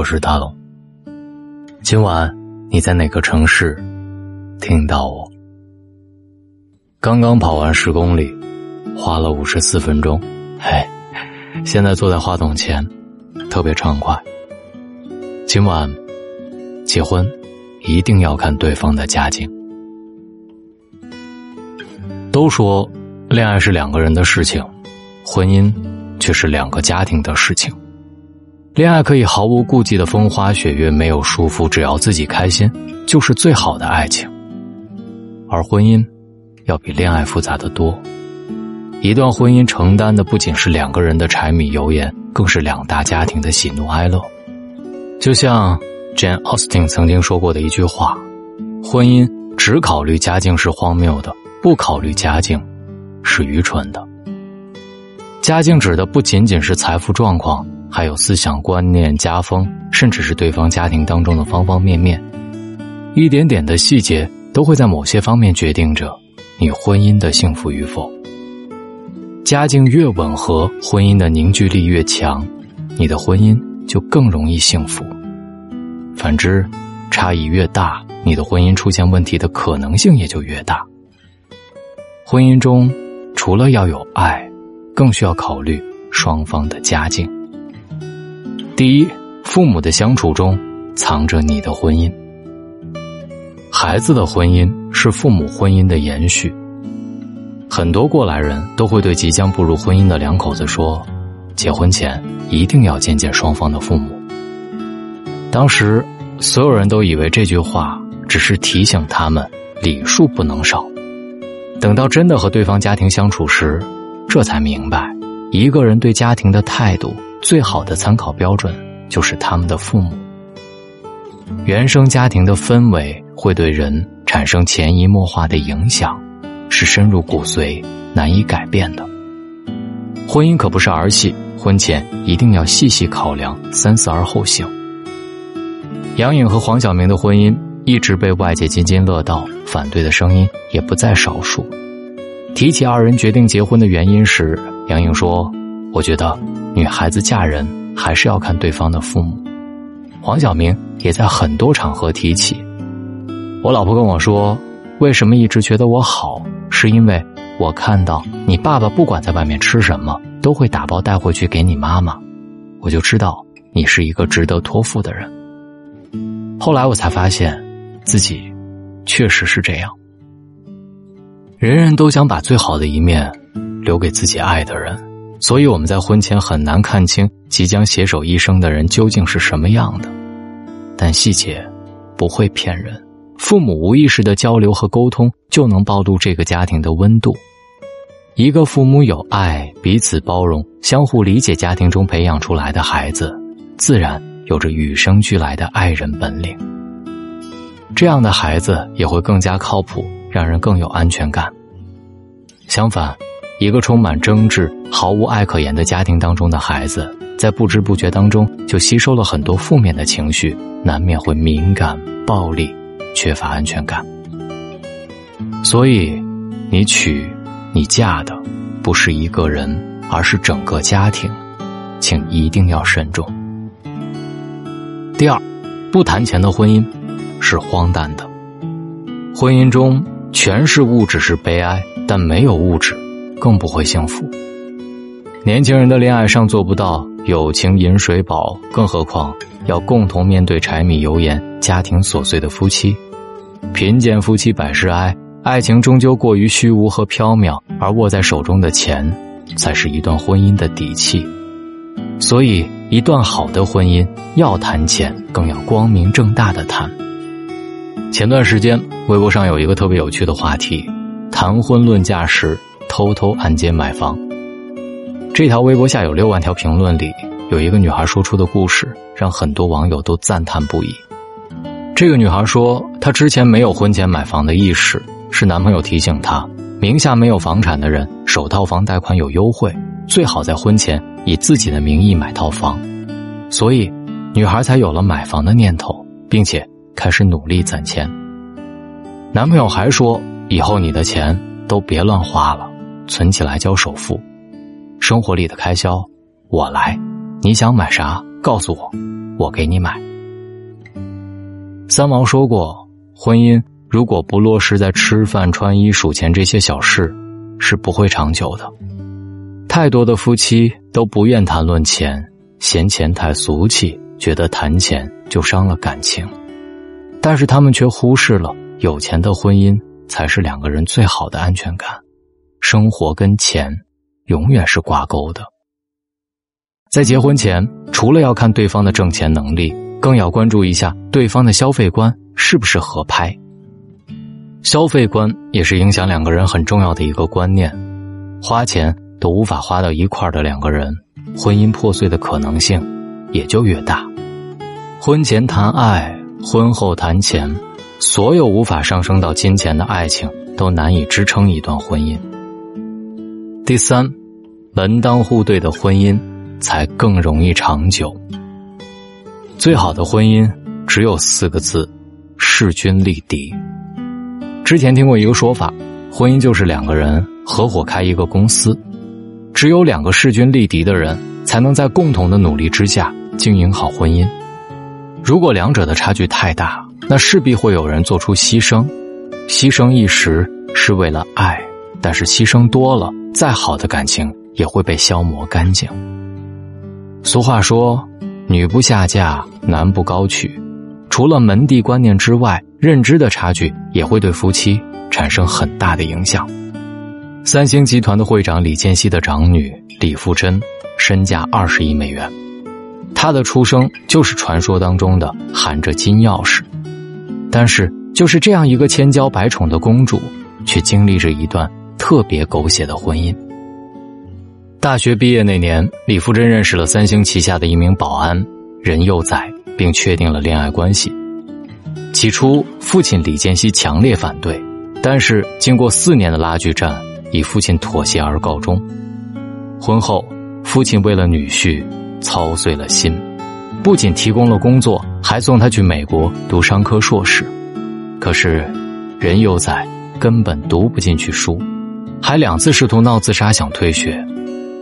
我是大龙。今晚你在哪个城市听到我？刚刚跑完十公里，花了五十四分钟。嘿，现在坐在话筒前，特别畅快。今晚结婚，一定要看对方的家境。都说恋爱是两个人的事情，婚姻却是两个家庭的事情。恋爱可以毫无顾忌的风花雪月，没有束缚，只要自己开心，就是最好的爱情。而婚姻，要比恋爱复杂的多。一段婚姻承担的不仅是两个人的柴米油盐，更是两大家庭的喜怒哀乐。就像 Jane Austen 曾经说过的一句话：“婚姻只考虑家境是荒谬的，不考虑家境，是愚蠢的。”家境指的不仅仅是财富状况。还有思想观念、家风，甚至是对方家庭当中的方方面面，一点点的细节都会在某些方面决定着你婚姻的幸福与否。家境越吻合，婚姻的凝聚力越强，你的婚姻就更容易幸福。反之，差异越大，你的婚姻出现问题的可能性也就越大。婚姻中，除了要有爱，更需要考虑双方的家境。第一，父母的相处中藏着你的婚姻。孩子的婚姻是父母婚姻的延续。很多过来人都会对即将步入婚姻的两口子说：“结婚前一定要见见双方的父母。”当时，所有人都以为这句话只是提醒他们礼数不能少。等到真的和对方家庭相处时，这才明白，一个人对家庭的态度。最好的参考标准就是他们的父母。原生家庭的氛围会对人产生潜移默化的影响，是深入骨髓、难以改变的。婚姻可不是儿戏，婚前一定要细细考量，三思而后行。杨颖和黄晓明的婚姻一直被外界津津乐道，反对的声音也不在少数。提起二人决定结婚的原因时，杨颖说：“我觉得。”女孩子嫁人还是要看对方的父母。黄晓明也在很多场合提起。我老婆跟我说，为什么一直觉得我好，是因为我看到你爸爸不管在外面吃什么，都会打包带回去给你妈妈，我就知道你是一个值得托付的人。后来我才发现，自己确实是这样。人人都想把最好的一面留给自己爱的人。所以我们在婚前很难看清即将携手一生的人究竟是什么样的，但细节不会骗人。父母无意识的交流和沟通就能暴露这个家庭的温度。一个父母有爱、彼此包容、相互理解家庭中培养出来的孩子，自然有着与生俱来的爱人本领。这样的孩子也会更加靠谱，让人更有安全感。相反。一个充满争执、毫无爱可言的家庭当中的孩子，在不知不觉当中就吸收了很多负面的情绪，难免会敏感、暴力、缺乏安全感。所以，你娶、你嫁的不是一个人，而是整个家庭，请一定要慎重。第二，不谈钱的婚姻是荒诞的。婚姻中全是物质是悲哀，但没有物质。更不会幸福。年轻人的恋爱上做不到友情饮水饱，更何况要共同面对柴米油盐、家庭琐碎的夫妻。贫贱夫妻百事哀，爱情终究过于虚无和缥缈，而握在手中的钱，才是一段婚姻的底气。所以，一段好的婚姻要谈钱，更要光明正大的谈。前段时间，微博上有一个特别有趣的话题：谈婚论嫁时。偷偷按揭买房，这条微博下有六万条评论里，有一个女孩说出的故事，让很多网友都赞叹不已。这个女孩说，她之前没有婚前买房的意识，是男朋友提醒她，名下没有房产的人，首套房贷款有优惠，最好在婚前以自己的名义买套房，所以女孩才有了买房的念头，并且开始努力攒钱。男朋友还说，以后你的钱都别乱花了。存起来交首付，生活里的开销我来，你想买啥告诉我，我给你买。三毛说过，婚姻如果不落实在吃饭、穿衣、数钱这些小事，是不会长久的。太多的夫妻都不愿谈论钱，嫌钱太俗气，觉得谈钱就伤了感情，但是他们却忽视了，有钱的婚姻才是两个人最好的安全感。生活跟钱永远是挂钩的。在结婚前，除了要看对方的挣钱能力，更要关注一下对方的消费观是不是合拍。消费观也是影响两个人很重要的一个观念。花钱都无法花到一块儿的两个人，婚姻破碎的可能性也就越大。婚前谈爱，婚后谈钱，所有无法上升到金钱的爱情，都难以支撑一段婚姻。第三，门当户对的婚姻。才更容易长久。最好的婚姻只有四个字：势均力敌。之前听过一个说法，婚姻就是两个人合伙开一个公司，只有两个势均力敌的人，才能在共同的努力之下经营好婚姻。如果两者的差距太大，那势必会有人做出牺牲。牺牲一时是为了爱，但是牺牲多了，再好的感情也会被消磨干净。俗话说：“女不下嫁，男不高娶。”除了门第观念之外，认知的差距也会对夫妻产生很大的影响。三星集团的会长李健熙的长女李富珍，身价二十亿美元。她的出生就是传说当中的含着金钥匙，但是就是这样一个千娇百宠的公主，却经历着一段特别狗血的婚姻。大学毕业那年，李富珍认识了三星旗下的一名保安任佑宰，并确定了恋爱关系。起初，父亲李健熙强烈反对，但是经过四年的拉锯战，以父亲妥协而告终。婚后，父亲为了女婿操碎了心，不仅提供了工作，还送他去美国读商科硕士。可是，任佑宰根本读不进去书，还两次试图闹自杀，想退学。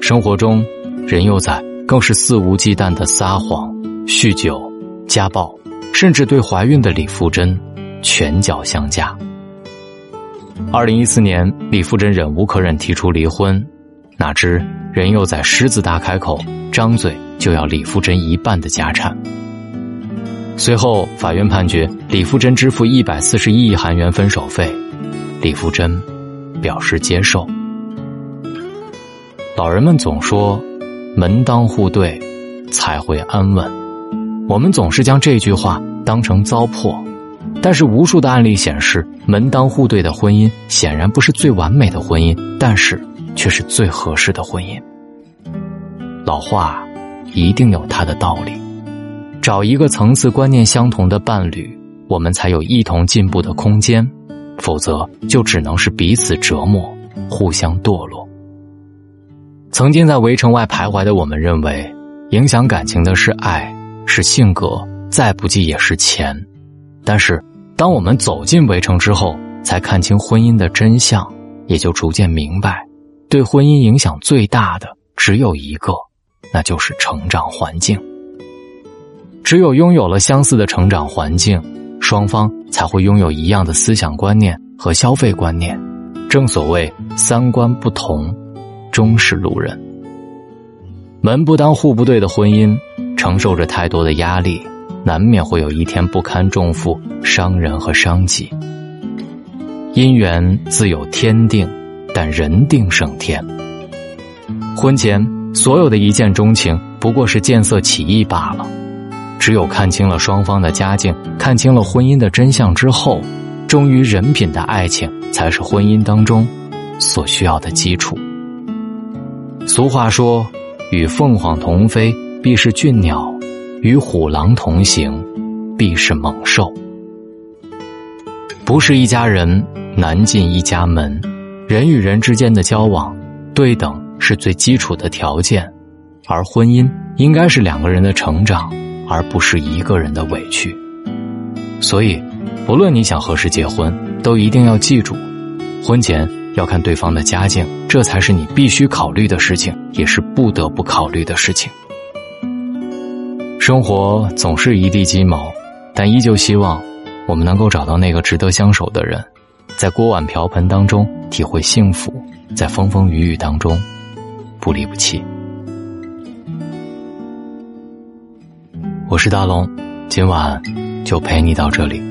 生活中，任佑宰更是肆无忌惮的撒谎、酗酒、家暴，甚至对怀孕的李富珍拳脚相加。二零一四年，李富珍忍无可忍提出离婚，哪知任佑宰狮子大开口，张嘴就要李富珍一半的家产。随后，法院判决李富珍支付一百四十一亿韩元分手费，李富珍表示接受。老人们总说，门当户对才会安稳。我们总是将这句话当成糟粕，但是无数的案例显示，门当户对的婚姻显然不是最完美的婚姻，但是却是最合适的婚姻。老话一定有它的道理，找一个层次观念相同的伴侣，我们才有一同进步的空间，否则就只能是彼此折磨，互相堕落。曾经在围城外徘徊的我们，认为影响感情的是爱，是性格，再不济也是钱。但是，当我们走进围城之后，才看清婚姻的真相，也就逐渐明白，对婚姻影响最大的只有一个，那就是成长环境。只有拥有了相似的成长环境，双方才会拥有一样的思想观念和消费观念。正所谓三观不同。终是路人，门不当户不对的婚姻，承受着太多的压力，难免会有一天不堪重负，伤人和伤己。姻缘自有天定，但人定胜天。婚前所有的一见钟情，不过是见色起意罢了。只有看清了双方的家境，看清了婚姻的真相之后，忠于人品的爱情，才是婚姻当中所需要的基础。俗话说：“与凤凰同飞，必是俊鸟；与虎狼同行，必是猛兽。”不是一家人，难进一家门。人与人之间的交往，对等是最基础的条件，而婚姻应该是两个人的成长，而不是一个人的委屈。所以，不论你想何时结婚，都一定要记住，婚前。要看对方的家境，这才是你必须考虑的事情，也是不得不考虑的事情。生活总是一地鸡毛，但依旧希望我们能够找到那个值得相守的人，在锅碗瓢盆当中体会幸福，在风风雨雨当中不离不弃。我是大龙，今晚就陪你到这里，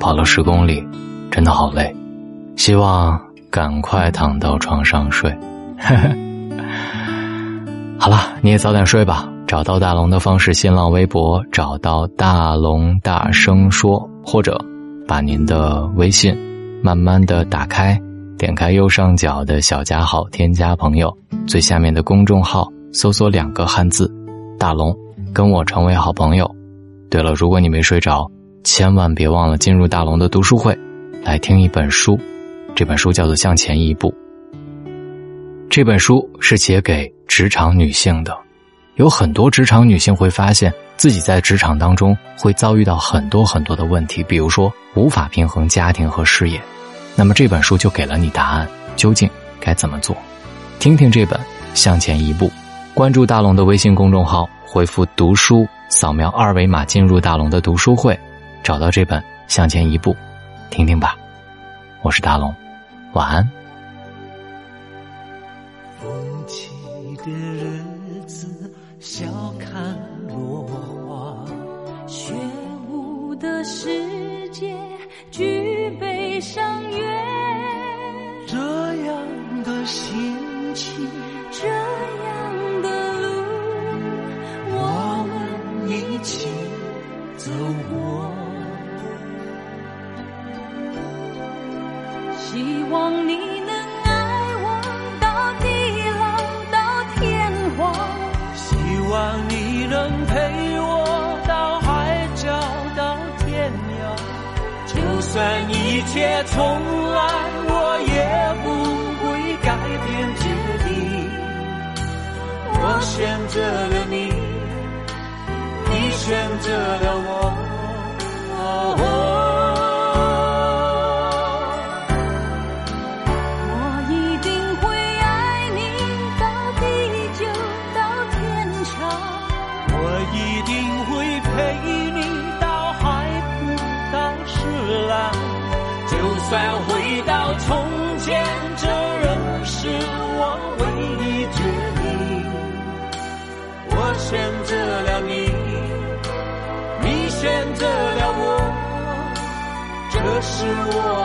跑了十公里，真的好累，希望赶快躺到床上睡。好了，你也早点睡吧。找到大龙的方式：新浪微博找到大龙大声说，或者把您的微信慢慢的打开，点开右上角的小加号，添加朋友，最下面的公众号搜索两个汉字“大龙”。跟我成为好朋友。对了，如果你没睡着，千万别忘了进入大龙的读书会，来听一本书。这本书叫做《向前一步》。这本书是写给职场女性的。有很多职场女性会发现自己在职场当中会遭遇到很多很多的问题，比如说无法平衡家庭和事业。那么这本书就给了你答案，究竟该怎么做？听听这本《向前一步》，关注大龙的微信公众号。回复“读书”，扫描二维码进入大龙的读书会，找到这本《向前一步》，听听吧。我是大龙，晚安。风起的日子，笑看落花；雪舞的世界，举杯赏月。这样的心情，选择是我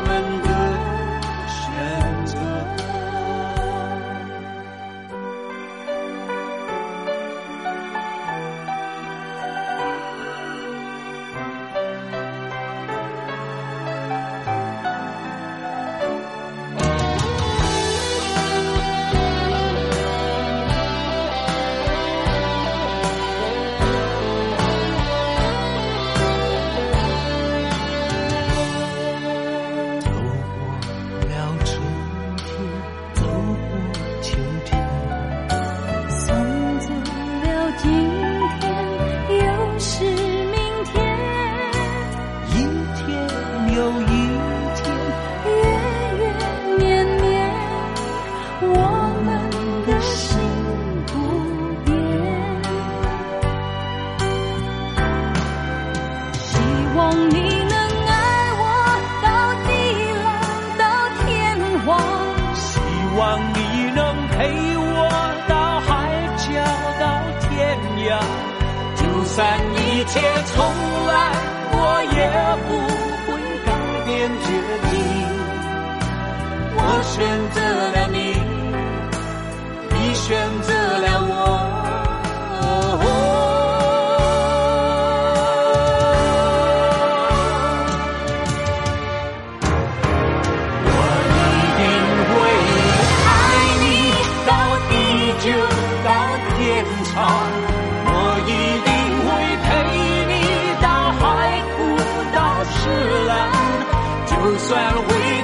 选择了你你选择了我。我一定会爱你到地久到天长我一定会陪你到海枯到石烂。就算会